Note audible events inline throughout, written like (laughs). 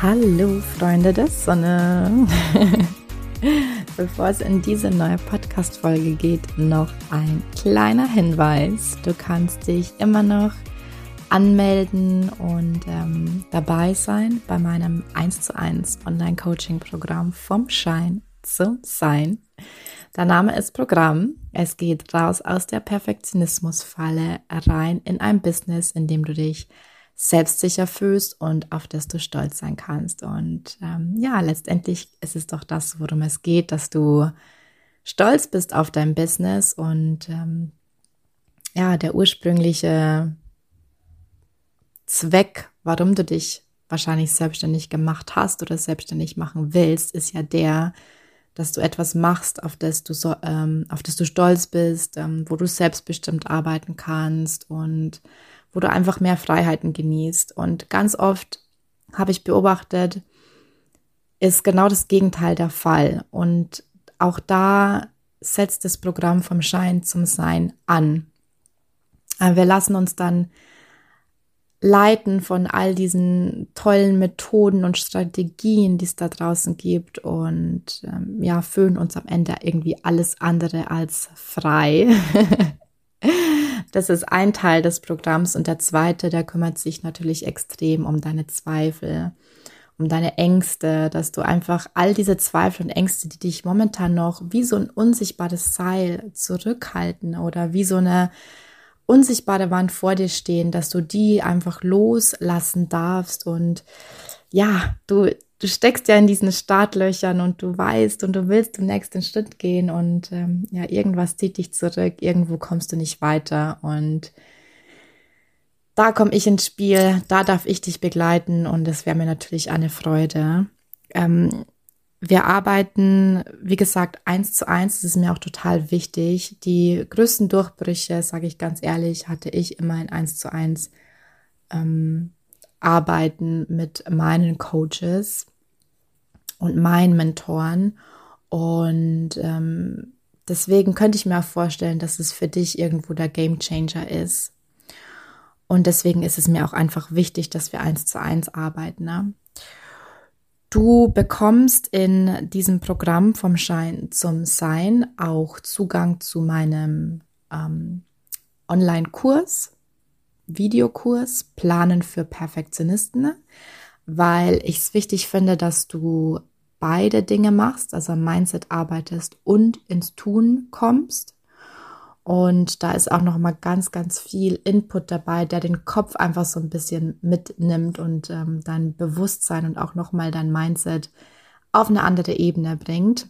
Hallo Freunde der Sonne. (laughs) Bevor es in diese neue Podcast-Folge geht, noch ein kleiner Hinweis. Du kannst dich immer noch anmelden und ähm, dabei sein bei meinem 1 zu 1 Online-Coaching-Programm vom Schein zum Sein. Der Name ist Programm. Es geht raus aus der Perfektionismusfalle rein in ein Business, in dem du dich selbstsicher fühlst und auf das du stolz sein kannst. Und ähm, ja, letztendlich ist es doch das, worum es geht, dass du stolz bist auf dein Business und ähm, ja, der ursprüngliche Zweck, warum du dich wahrscheinlich selbstständig gemacht hast oder selbstständig machen willst, ist ja der, dass du etwas machst, auf das du so, ähm, auf das du stolz bist, ähm, wo du selbstbestimmt arbeiten kannst und wo du einfach mehr Freiheiten genießt. Und ganz oft habe ich beobachtet, ist genau das Gegenteil der Fall. Und auch da setzt das Programm vom Schein zum Sein an. Wir lassen uns dann leiten von all diesen tollen Methoden und Strategien, die es da draußen gibt und ähm, ja, fühlen uns am Ende irgendwie alles andere als frei. (laughs) Das ist ein Teil des Programms und der zweite, der kümmert sich natürlich extrem um deine Zweifel, um deine Ängste, dass du einfach all diese Zweifel und Ängste, die dich momentan noch wie so ein unsichtbares Seil zurückhalten oder wie so eine unsichtbare Wand vor dir stehen, dass du die einfach loslassen darfst. Und ja, du du steckst ja in diesen Startlöchern und du weißt und du willst den nächsten Schritt gehen und ähm, ja, irgendwas zieht dich zurück, irgendwo kommst du nicht weiter und da komme ich ins Spiel, da darf ich dich begleiten und das wäre mir natürlich eine Freude. Ähm, wir arbeiten, wie gesagt, eins zu eins, das ist mir auch total wichtig. Die größten Durchbrüche, sage ich ganz ehrlich, hatte ich immer in eins zu eins ähm, arbeiten mit meinen Coaches und meinen Mentoren. Und ähm, deswegen könnte ich mir auch vorstellen, dass es für dich irgendwo der Game Changer ist. Und deswegen ist es mir auch einfach wichtig, dass wir eins zu eins arbeiten. Ne? Du bekommst in diesem Programm vom Schein zum Sein auch Zugang zu meinem ähm, Online-Kurs, Videokurs Planen für Perfektionisten, weil ich es wichtig finde, dass du beide Dinge machst, also am Mindset arbeitest und ins Tun kommst. Und da ist auch noch mal ganz, ganz viel Input dabei, der den Kopf einfach so ein bisschen mitnimmt und ähm, dein Bewusstsein und auch noch mal dein Mindset auf eine andere Ebene bringt.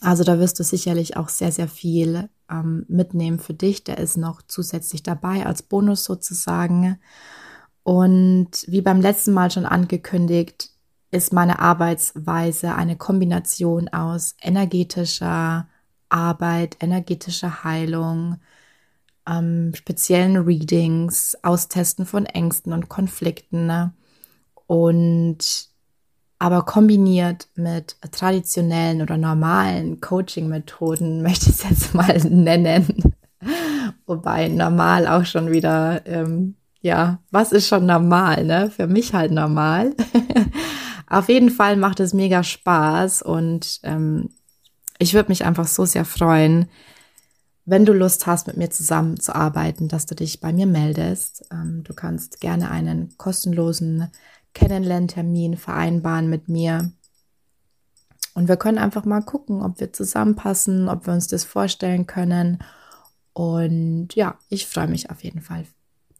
Also da wirst du sicherlich auch sehr, sehr viel ähm, mitnehmen für dich. Der ist noch zusätzlich dabei als Bonus sozusagen. Und wie beim letzten Mal schon angekündigt, ist meine Arbeitsweise eine Kombination aus energetischer Arbeit, energetischer Heilung, ähm, speziellen Readings, Austesten von Ängsten und Konflikten ne? und aber kombiniert mit traditionellen oder normalen Coaching-Methoden, (laughs) möchte ich es jetzt mal nennen. Wobei normal auch schon wieder, ähm, ja, was ist schon normal, ne? Für mich halt normal. (laughs) Auf jeden Fall macht es mega Spaß und ähm, ich würde mich einfach so sehr freuen, wenn du Lust hast, mit mir zusammenzuarbeiten, dass du dich bei mir meldest. Ähm, du kannst gerne einen kostenlosen Kennenlerntermin vereinbaren mit mir. Und wir können einfach mal gucken, ob wir zusammenpassen, ob wir uns das vorstellen können. Und ja, ich freue mich auf jeden Fall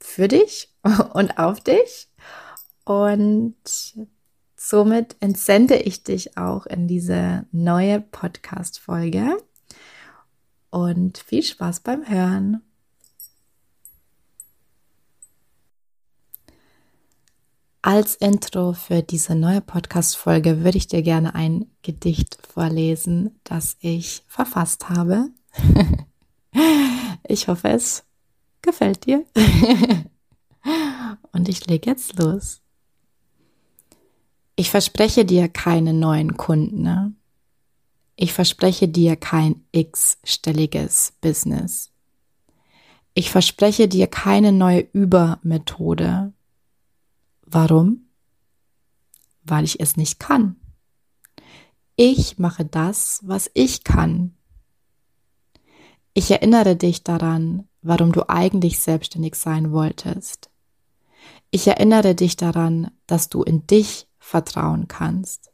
für dich (laughs) und auf dich. Und somit entsende ich dich auch in diese neue Podcast-Folge. Und viel Spaß beim Hören. Als Intro für diese neue Podcast-Folge würde ich dir gerne ein Gedicht vorlesen, das ich verfasst habe. (laughs) ich hoffe, es gefällt dir. (laughs) Und ich lege jetzt los. Ich verspreche dir keine neuen Kunden. Ne? Ich verspreche dir kein x-stelliges Business. Ich verspreche dir keine neue Übermethode. Warum? Weil ich es nicht kann. Ich mache das, was ich kann. Ich erinnere dich daran, warum du eigentlich selbstständig sein wolltest. Ich erinnere dich daran, dass du in dich vertrauen kannst.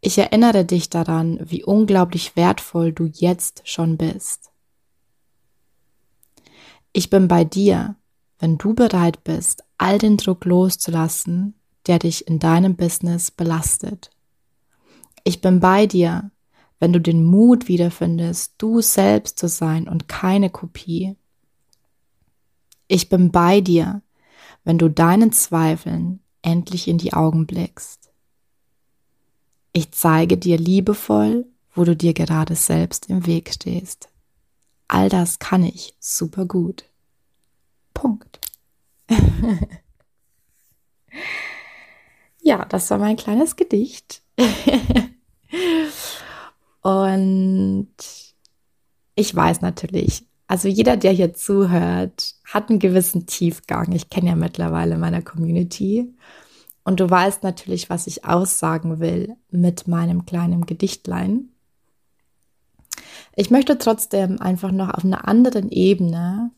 Ich erinnere dich daran, wie unglaublich wertvoll du jetzt schon bist. Ich bin bei dir, wenn du bereit bist, all den Druck loszulassen, der dich in deinem Business belastet. Ich bin bei dir, wenn du den Mut wiederfindest, du selbst zu sein und keine Kopie. Ich bin bei dir, wenn du deinen Zweifeln endlich in die Augen blickst. Ich zeige dir liebevoll, wo du dir gerade selbst im Weg stehst. All das kann ich super gut. Punkt. (laughs) ja, das war mein kleines Gedicht. (laughs) Und ich weiß natürlich, also jeder, der hier zuhört, hat einen gewissen Tiefgang. Ich kenne ja mittlerweile meine Community. Und du weißt natürlich, was ich aussagen will mit meinem kleinen Gedichtlein. Ich möchte trotzdem einfach noch auf einer anderen Ebene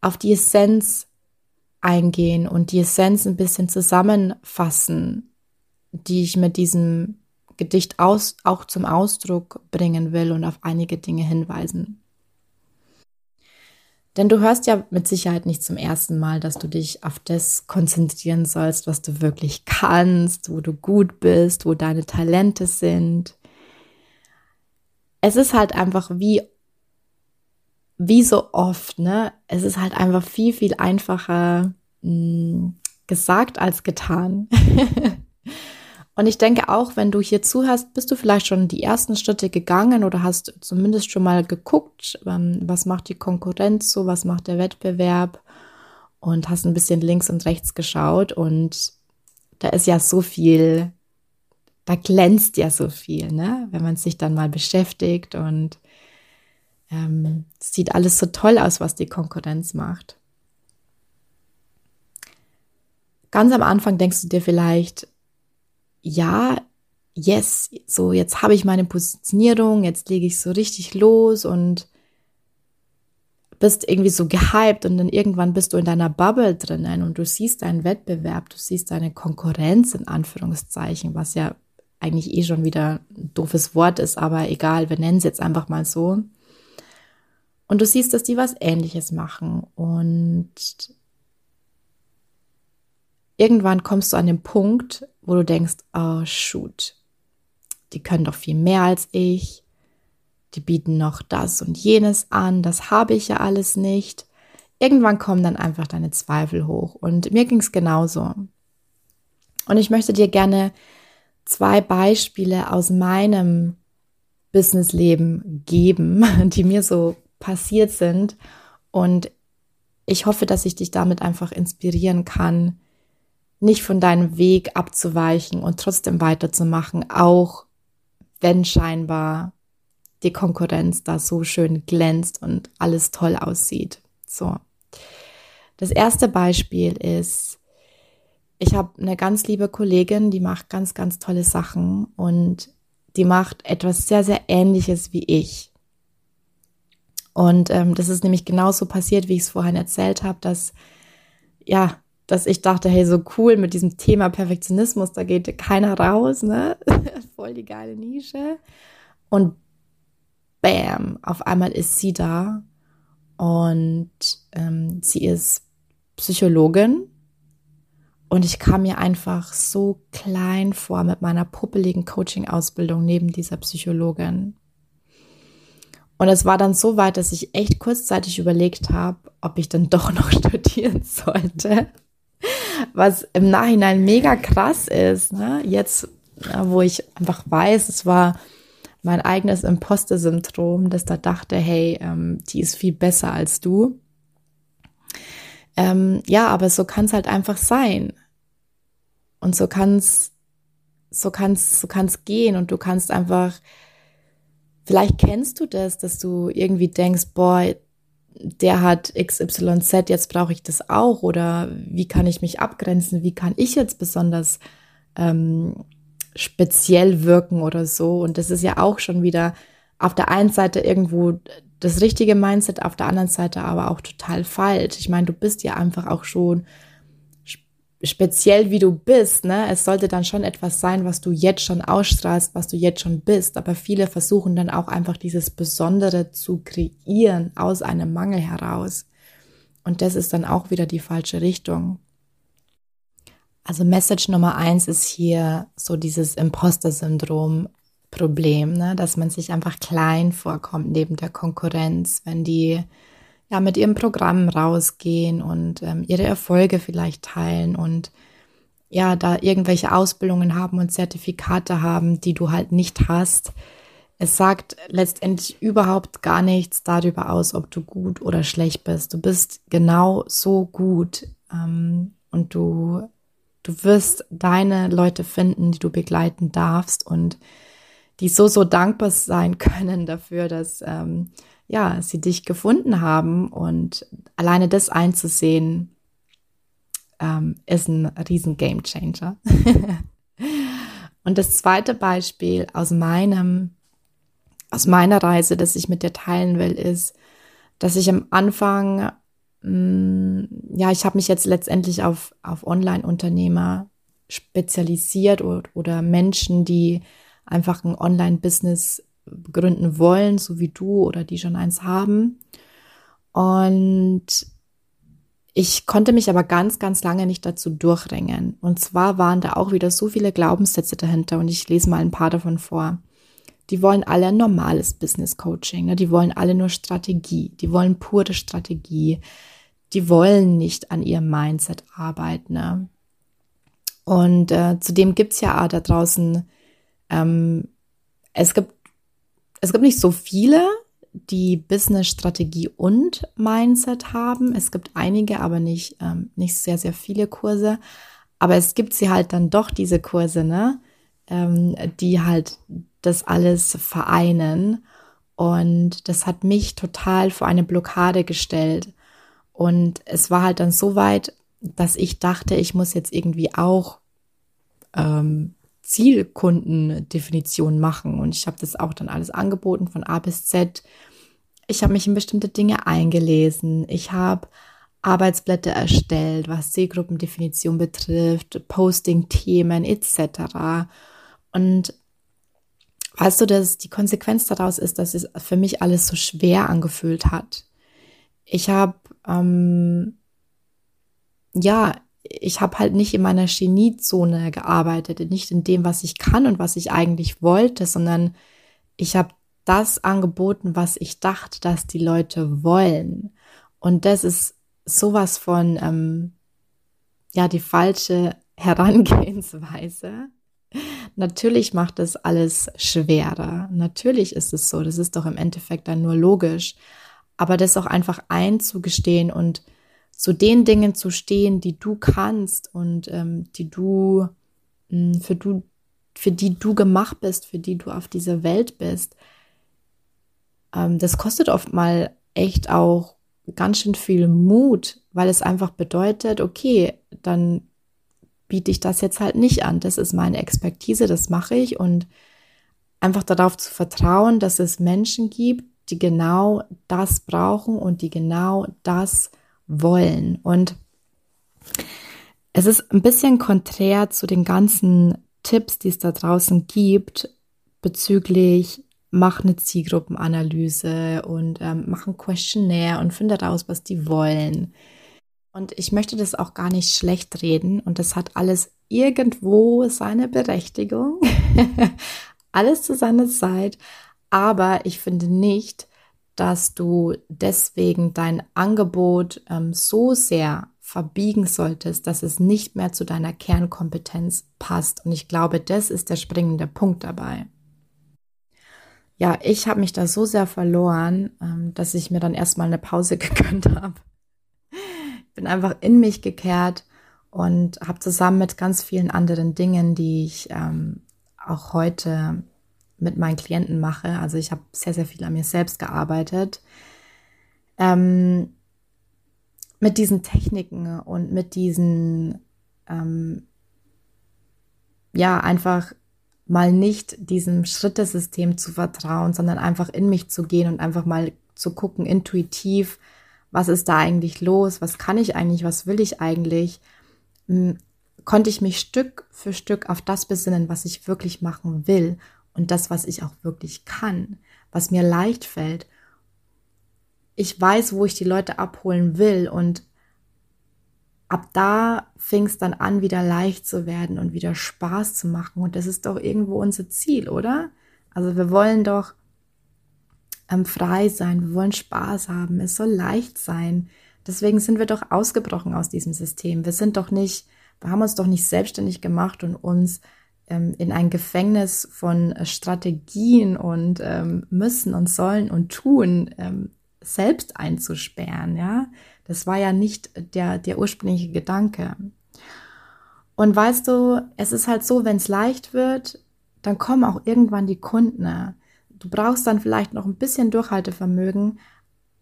auf die Essenz eingehen und die Essenz ein bisschen zusammenfassen, die ich mit diesem Gedicht aus, auch zum Ausdruck bringen will und auf einige Dinge hinweisen. Denn du hörst ja mit Sicherheit nicht zum ersten Mal, dass du dich auf das konzentrieren sollst, was du wirklich kannst, wo du gut bist, wo deine Talente sind. Es ist halt einfach wie, wie so oft, ne? Es ist halt einfach viel, viel einfacher mh, hm, gesagt als getan. (laughs) Und ich denke auch, wenn du hier zuhörst, bist du vielleicht schon die ersten Schritte gegangen oder hast zumindest schon mal geguckt, ähm, was macht die Konkurrenz so, was macht der Wettbewerb und hast ein bisschen links und rechts geschaut und da ist ja so viel, da glänzt ja so viel, ne? Wenn man sich dann mal beschäftigt und ähm, sieht alles so toll aus, was die Konkurrenz macht. Ganz am Anfang denkst du dir vielleicht, ja, yes, so jetzt habe ich meine Positionierung, jetzt lege ich so richtig los und bist irgendwie so gehypt und dann irgendwann bist du in deiner Bubble drinnen und du siehst deinen Wettbewerb, du siehst deine Konkurrenz in Anführungszeichen, was ja eigentlich eh schon wieder ein doofes Wort ist, aber egal, wir nennen es jetzt einfach mal so. Und du siehst, dass die was ähnliches machen und irgendwann kommst du an den Punkt, wo du denkst, oh shoot, die können doch viel mehr als ich, die bieten noch das und jenes an, das habe ich ja alles nicht. Irgendwann kommen dann einfach deine Zweifel hoch und mir ging es genauso. Und ich möchte dir gerne zwei Beispiele aus meinem Businessleben geben, (laughs) die mir so passiert sind und ich hoffe, dass ich dich damit einfach inspirieren kann, nicht von deinem Weg abzuweichen und trotzdem weiterzumachen, auch wenn scheinbar die Konkurrenz da so schön glänzt und alles toll aussieht. So. Das erste Beispiel ist, ich habe eine ganz liebe Kollegin, die macht ganz, ganz tolle Sachen und die macht etwas sehr, sehr Ähnliches wie ich. Und ähm, das ist nämlich genauso passiert, wie ich es vorhin erzählt habe, dass ja dass ich dachte, hey, so cool mit diesem Thema Perfektionismus, da geht keiner raus, ne? (laughs) Voll die geile Nische. Und bam, auf einmal ist sie da und ähm, sie ist Psychologin und ich kam mir einfach so klein vor mit meiner puppeligen Coaching-Ausbildung neben dieser Psychologin. Und es war dann so weit, dass ich echt kurzzeitig überlegt habe, ob ich dann doch noch (laughs) studieren sollte. Was im Nachhinein mega krass ist. Ne? Jetzt, wo ich einfach weiß, es war mein eigenes Imposter-Syndrom, dass da dachte, hey, ähm, die ist viel besser als du. Ähm, ja, aber so kann es halt einfach sein. Und so kann es so kann's, so kann's gehen und du kannst einfach, vielleicht kennst du das, dass du irgendwie denkst, boah, der hat XYZ, jetzt brauche ich das auch oder wie kann ich mich abgrenzen, wie kann ich jetzt besonders ähm, speziell wirken oder so. Und das ist ja auch schon wieder auf der einen Seite irgendwo das richtige Mindset, auf der anderen Seite aber auch total falsch. Ich meine, du bist ja einfach auch schon speziell, wie du bist. Ne? Es sollte dann schon etwas sein, was du jetzt schon ausstrahlst, was du jetzt schon bist. Aber viele versuchen dann auch einfach dieses Besondere zu kreieren aus einem Mangel heraus. Und das ist dann auch wieder die falsche Richtung. Also Message Nummer eins ist hier so dieses Imposter-Syndrom Problem, ne? dass man sich einfach klein vorkommt neben der Konkurrenz, wenn die ja mit ihrem Programm rausgehen und ähm, ihre Erfolge vielleicht teilen und ja, da irgendwelche Ausbildungen haben und Zertifikate haben, die du halt nicht hast. Es sagt letztendlich überhaupt gar nichts darüber aus, ob du gut oder schlecht bist. Du bist genau so gut ähm, und du, du wirst deine Leute finden, die du begleiten darfst und die so, so dankbar sein (laughs) können dafür, dass ähm, ja, sie dich gefunden haben und alleine das einzusehen, ähm, ist ein riesen Game Changer. (laughs) und das zweite Beispiel aus meinem, aus meiner Reise, das ich mit dir teilen will, ist, dass ich am Anfang, mh, mm, ja, ich habe mich jetzt letztendlich auf, auf Online-Unternehmer spezialisiert oder, oder Menschen, die einfach ein Online-Business gründen wollen, so wie du oder die schon eins haben. Und ich konnte mich aber ganz, ganz lange nicht dazu durchringen. Und zwar waren da auch wieder so viele Glaubenssätze dahinter und ich lese mal ein paar davon vor. Die wollen alle ein normales Business Coaching, ne? die wollen alle nur Strategie, die wollen pure Strategie, die wollen nicht an ihrem Mindset arbeiten. Ne? Und äh, zudem gibt's ja da draußen, ähm, es gibt es gibt nicht so viele, die Business-Strategie und Mindset haben. Es gibt einige, aber nicht, ähm, nicht sehr, sehr viele Kurse. Aber es gibt sie halt dann doch, diese Kurse, ne? Ähm, die halt das alles vereinen. Und das hat mich total vor eine Blockade gestellt. Und es war halt dann so weit, dass ich dachte, ich muss jetzt irgendwie auch ähm, Zielkundendefinition machen. Und ich habe das auch dann alles angeboten von A bis Z. Ich habe mich in bestimmte Dinge eingelesen. Ich habe Arbeitsblätter erstellt, was Zielgruppendefinition betrifft, Posting-Themen etc. Und weißt du, dass die Konsequenz daraus ist, dass es für mich alles so schwer angefühlt hat. Ich habe ähm, ja ich habe halt nicht in meiner Geniezone gearbeitet, nicht in dem, was ich kann und was ich eigentlich wollte, sondern ich habe das angeboten, was ich dachte, dass die Leute wollen. Und das ist sowas von, ähm, ja, die falsche (laughs) Herangehensweise. Natürlich macht das alles schwerer. Natürlich ist es so. Das ist doch im Endeffekt dann nur logisch. Aber das auch einfach einzugestehen und zu den Dingen zu stehen, die du kannst und ähm, die du, mh, hm, für du, für die du gemacht bist, für die du auf dieser Welt bist. Ähm, das kostet oft mal echt auch ganz schön viel Mut, weil es einfach bedeutet, okay, dann biete ich das jetzt halt nicht an. Das ist meine Expertise, das mache ich und einfach darauf zu vertrauen, dass es Menschen gibt, die genau das brauchen und die genau das wollen. Und es ist ein bisschen konträr zu den ganzen Tipps, die es da draußen gibt bezüglich mach eine Zielgruppenanalyse und ähm, mach ein Questionnaire und finde raus, was die wollen. Und ich möchte das auch gar nicht schlecht reden und das hat alles irgendwo seine Berechtigung, (laughs) alles zu seiner Zeit, aber ich finde nicht, dass du deswegen dein Angebot ähm, so sehr verbiegen solltest, dass es nicht mehr zu deiner Kernkompetenz passt. Und ich glaube, das ist der springende Punkt dabei. Ja, ich habe mich da so sehr verloren, ähm, dass ich mir dann erstmal eine Pause (laughs) gegönnt habe. Bin einfach in mich gekehrt und habe zusammen mit ganz vielen anderen Dingen, die ich ähm, auch heute mit meinen Klienten mache, also ich habe sehr, sehr viel an mir selbst gearbeitet, ähm, mit diesen Techniken und mit diesen, ähm, ja, einfach mal nicht diesem Schrittesystem zu vertrauen, sondern einfach in mich zu gehen und einfach mal zu gucken, intuitiv, was ist da eigentlich los, was kann ich eigentlich, was will ich eigentlich, hm, konnte ich mich Stück für Stück auf das besinnen, was ich wirklich machen will und das, was ich auch wirklich kann, was mir leicht fällt ich weiß, wo ich die Leute abholen will und ab da fing es dann an, wieder leicht zu werden und wieder Spaß zu machen. Und das ist doch irgendwo unser Ziel, oder? Also wir wollen doch ähm, frei sein, wir wollen Spaß haben, es soll leicht sein. Deswegen sind wir doch ausgebrochen aus diesem System. Wir sind doch nicht, wir haben uns doch nicht selbstständig gemacht und uns ähm, in ein Gefängnis von Strategien und ähm, müssen und sollen und tun ähm, selbst einzusperren, ja. Das war ja nicht der, der ursprüngliche Gedanke. Und weißt du, es ist halt so, wenn es leicht wird, dann kommen auch irgendwann die Kunden. Du brauchst dann vielleicht noch ein bisschen Durchhaltevermögen,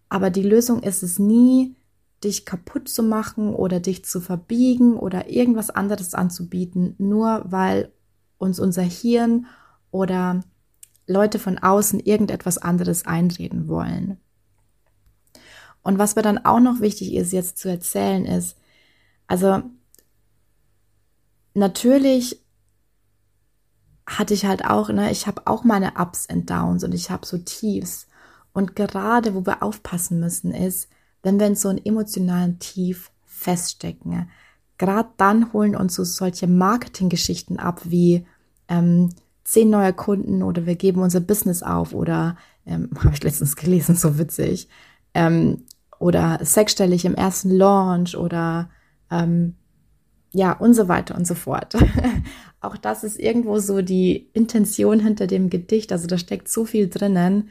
aber die Lösung ist es nie, dich kaputt zu machen oder dich zu verbiegen oder irgendwas anderes anzubieten, nur weil uns unser Hirn oder Leute von außen irgendetwas anderes einreden wollen. Und was mir dann auch noch wichtig ist, jetzt zu erzählen, ist, also natürlich hatte ich halt auch, ne, ich habe auch meine Ups and Downs und ich habe so Tiefs. Und gerade wo wir aufpassen müssen, ist, wenn wir in so einem emotionalen Tief feststecken, gerade dann holen uns so solche Marketinggeschichten ab wie ähm, zehn neue Kunden oder wir geben unser Business auf oder ähm, (laughs) habe ich letztens gelesen, so witzig ähm, oder sechsstellig im ersten Launch oder ähm, ja und so weiter und so fort. (laughs) Auch das ist irgendwo so die Intention hinter dem Gedicht. Also da steckt so viel drinnen.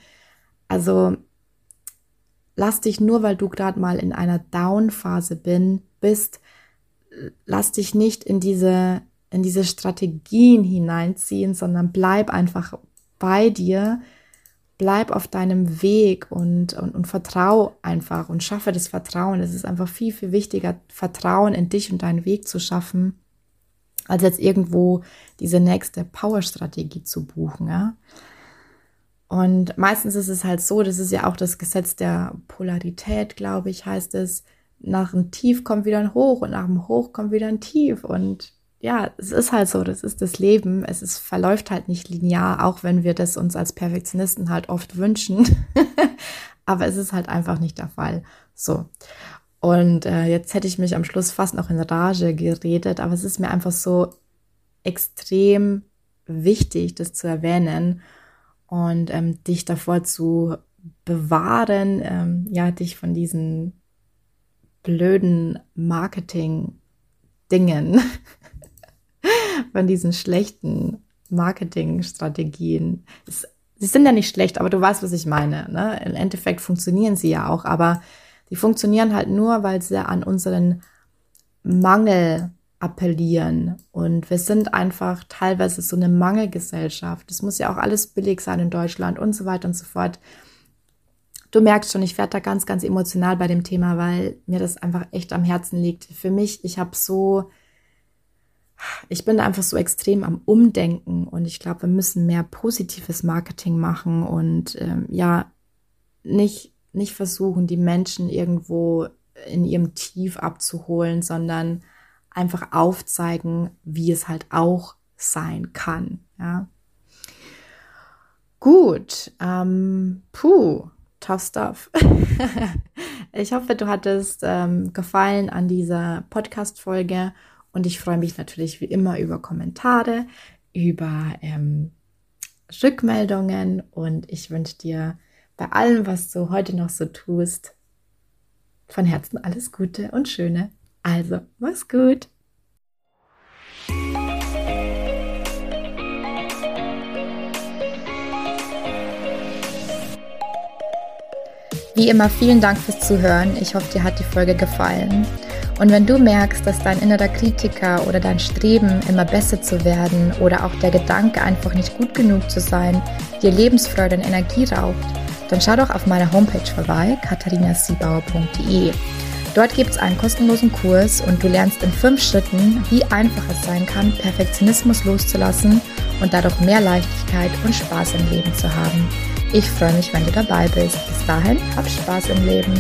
Also lass dich nur, weil du gerade mal in einer Down-Phase bin, bist, lass dich nicht in diese in diese Strategien hineinziehen, sondern bleib einfach bei dir, bleib auf deinem Weg und, und, und vertrau einfach und schaffe das Vertrauen. Es ist einfach viel, viel wichtiger, Vertrauen in dich und deinen Weg zu schaffen, als jetzt irgendwo diese nächste Power-Strategie zu buchen. Ja? Und meistens ist es halt so, das ist ja auch das Gesetz der Polarität, glaube ich, heißt es, nach einem Tief kommt wieder ein Hoch und nach dem Hoch kommt wieder ein Tief. Und ja, es ist halt so, das ist das Leben. Es ist, verläuft halt nicht linear, auch wenn wir das uns als Perfektionisten halt oft wünschen. (laughs) Aber es ist halt einfach nicht der Fall. So. Und äh, jetzt hätte ich mich am Schluss fast noch in Rage geredet, aber es ist mir einfach so extrem wichtig, das zu erwähnen und ähm, dich davor zu bewahren, ähm, ja, dich von diesen blöden Marketing-Dingen von diesen schlechten Marketingstrategien. Sie sind ja nicht schlecht, aber du weißt, was ich meine. Ne? Im Endeffekt funktionieren sie ja auch, aber die funktionieren halt nur, weil sie an unseren Mangel appellieren. Und wir sind einfach teilweise so eine Mangelgesellschaft. Es muss ja auch alles billig sein in Deutschland und so weiter und so fort. Du merkst schon, ich werde da ganz, ganz emotional bei dem Thema, weil mir das einfach echt am Herzen liegt. Für mich, ich habe so ich bin einfach so extrem am Umdenken und ich glaube, wir müssen mehr positives Marketing machen und ähm, ja, nicht, nicht versuchen, die Menschen irgendwo in ihrem Tief abzuholen, sondern einfach aufzeigen, wie es halt auch sein kann. Ja. Gut, ähm, puh, tough stuff. (laughs) ich hoffe, du hattest ähm, Gefallen an dieser Podcast-Folge und ich freue mich natürlich wie immer über Kommentare, über ähm, Rückmeldungen und ich wünsche dir bei allem, was du heute noch so tust, von Herzen alles Gute und Schöne. Also, mach's gut. Wie immer, vielen Dank fürs Zuhören. Ich hoffe, dir hat die Folge gefallen. Und wenn du merkst, dass dein innerer Kritiker oder dein Streben, immer besser zu werden oder auch der Gedanke, einfach nicht gut genug zu sein, dir Lebensfreude und Energie raubt, dann schau doch auf meiner Homepage vorbei, katharinasiebauer.de. Dort gibt es einen kostenlosen Kurs und du lernst in fünf Schritten, wie einfach es sein kann, Perfektionismus loszulassen und dadurch mehr Leichtigkeit und Spaß im Leben zu haben. Ich freue mich, wenn du dabei bist. Bis dahin, hab Spaß im Leben.